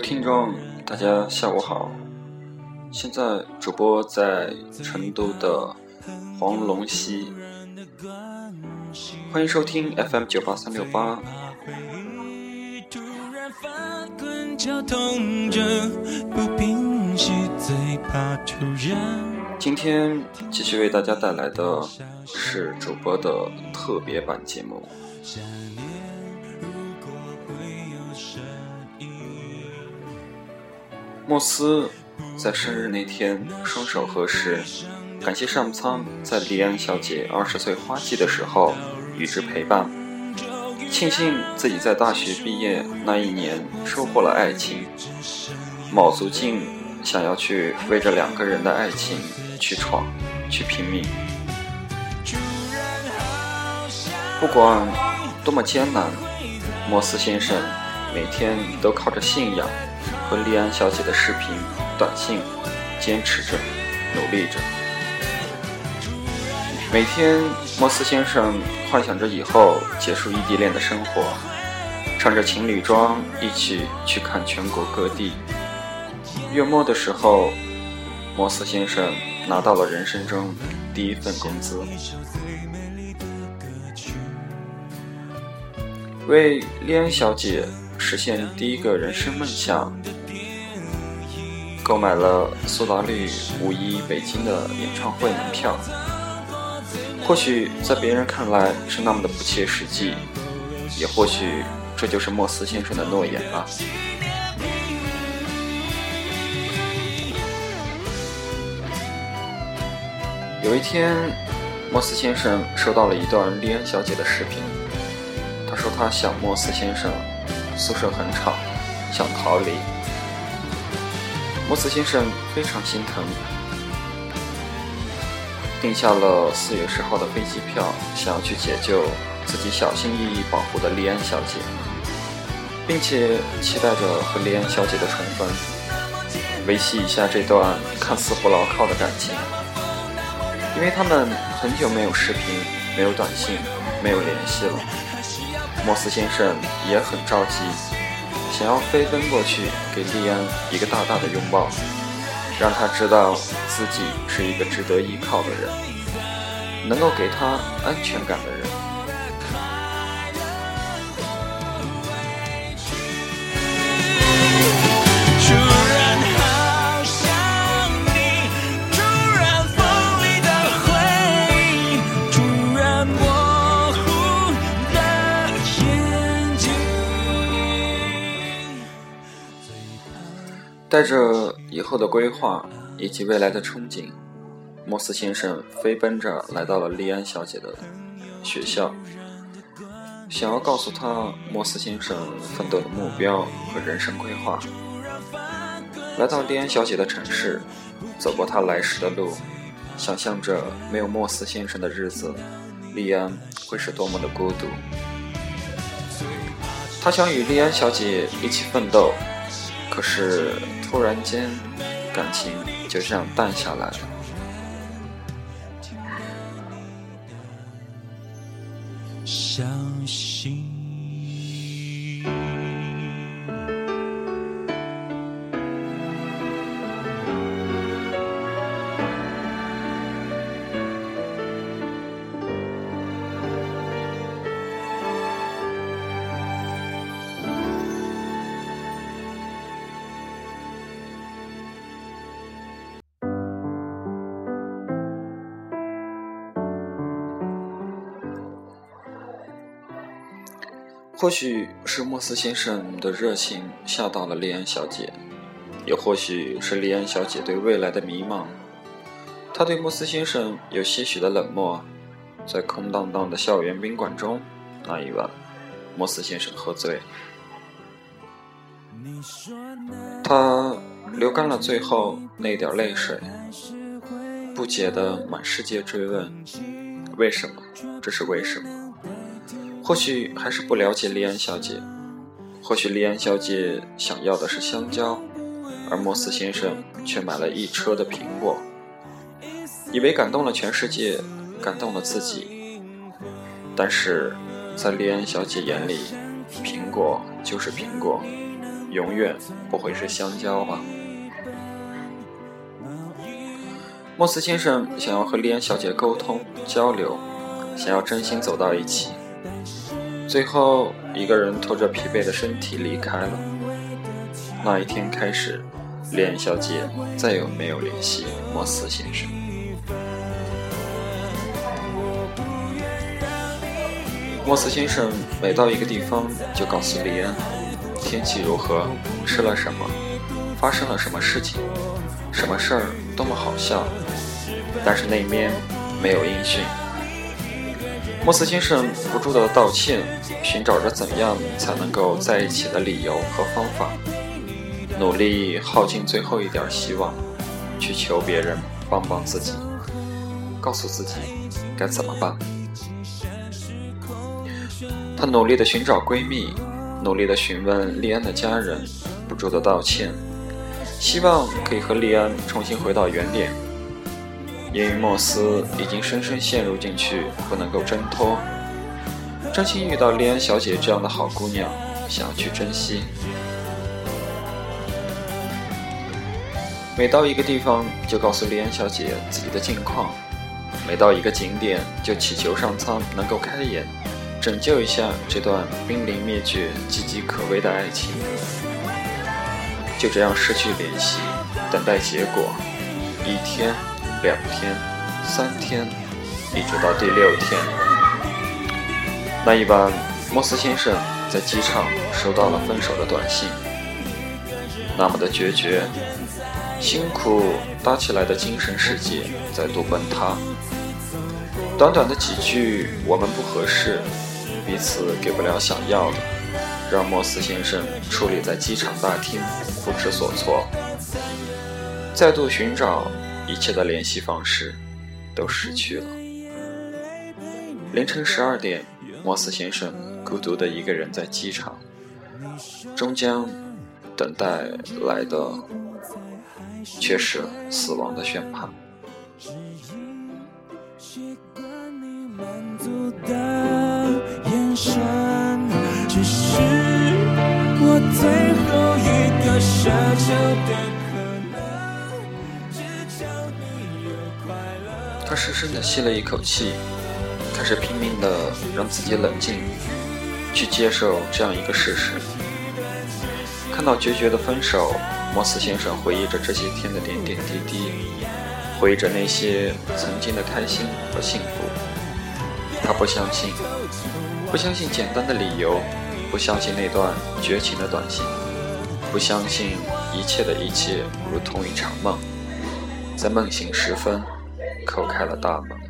听众，大家下午好。现在主播在成都的黄龙溪，欢迎收听 FM 九八三六八。今天继续为大家带来的是主播的特别版节目。莫斯在生日那天双手合十，感谢上苍在莉安小姐二十岁花季的时候与之陪伴，庆幸自己在大学毕业那一年收获了爱情，卯足劲想要去为这两个人的爱情去闯，去拼命。不管多么艰难，莫斯先生每天都靠着信仰。和莉安小姐的视频、短信，坚持着，努力着。每天，莫斯先生幻想着以后结束异地恋的生活，穿着情侣装一起去看全国各地。月末的时候，莫斯先生拿到了人生中第一份工资，为莉安小姐实现第一个人生梦想。购买了苏打绿五一北京的演唱会门票，或许在别人看来是那么的不切实际，也或许这就是莫斯先生的诺言吧。有一天，莫斯先生收到了一段莉恩小姐的视频，他说他想莫斯先生，宿舍很吵，想逃离。莫斯先生非常心疼，订下了四月十号的飞机票，想要去解救自己小心翼翼保护的莉安小姐，并且期待着和莉安小姐的重逢，维系一下这段看似不牢靠的感情。因为他们很久没有视频、没有短信、没有联系了，莫斯先生也很着急。想要飞奔过去，给莉安一个大大的拥抱，让她知道自己是一个值得依靠的人，能够给她安全感的人。带着以后的规划以及未来的憧憬，莫斯先生飞奔着来到了莉安小姐的学校，想要告诉她莫斯先生奋斗的目标和人生规划。来到莉安小姐的城市，走过她来时的路，想象着没有莫斯先生的日子，莉安会是多么的孤独。他想与莉安小姐一起奋斗，可是。突然间，感情就这样淡下来了。相信。或许是莫斯先生的热情吓到了莉安小姐，也或许是莉安小姐对未来的迷茫。她对莫斯先生有些许的冷漠。在空荡荡的校园宾馆中，那一晚，莫斯先生喝醉，他流干了最后那点泪水，不解的满世界追问：为什么？这是为什么？或许还是不了解莉安小姐，或许莉安小姐想要的是香蕉，而莫斯先生却买了一车的苹果，以为感动了全世界，感动了自己。但是，在莉安小姐眼里，苹果就是苹果，永远不会是香蕉吧？莫斯先生想要和莉安小姐沟通交流，想要真心走到一起，最后一个人拖着疲惫的身体离开了。那一天开始，莉安小姐再也没有联系莫斯先生。莫斯先生每到一个地方就告诉莉安天气如何，吃了什么，发生了什么事情，什么事儿多么好笑，但是那面没有音讯。莫斯先生不住的道歉，寻找着怎样才能够在一起的理由和方法，努力耗尽最后一点希望，去求别人帮帮自己，告诉自己该怎么办。她努力的寻找闺蜜，努力的询问莉安的家人，不住的道歉，希望可以和莉安重新回到原点。因为莫斯已经深深陷入进去，不能够挣脱。真心遇到莉安小姐这样的好姑娘，想要去珍惜。每到一个地方，就告诉莉安小姐自己的近况；每到一个景点，就祈求上苍能够开眼。拯救一下这段濒临灭绝、岌岌可危的爱情，就这样失去联系，等待结果。一天、两天、三天，一直到第六天。那一晚，莫斯先生在机场收到了分手的短信，那么的决绝，辛苦搭起来的精神世界再度崩塌。短短的几句“我们不合适”。彼此给不了想要的，让莫斯先生矗立在机场大厅，不知所措。再度寻找一切的联系方式，都失去了。凌晨十二点，莫斯先生孤独的一个人在机场，终将等待来的却是死亡的宣判。只是我最后一个奢求的深深的吸了一口气，开始拼命的让自己冷静，去接受这样一个事实。看到决绝的分手，莫斯先生回忆着这些天的点点滴滴，回忆着那些曾经的开心和幸福。他不相信。不相信简单的理由，不相信那段绝情的短信，不相信一切的一切如同一场梦，在梦醒时分，叩开了大门。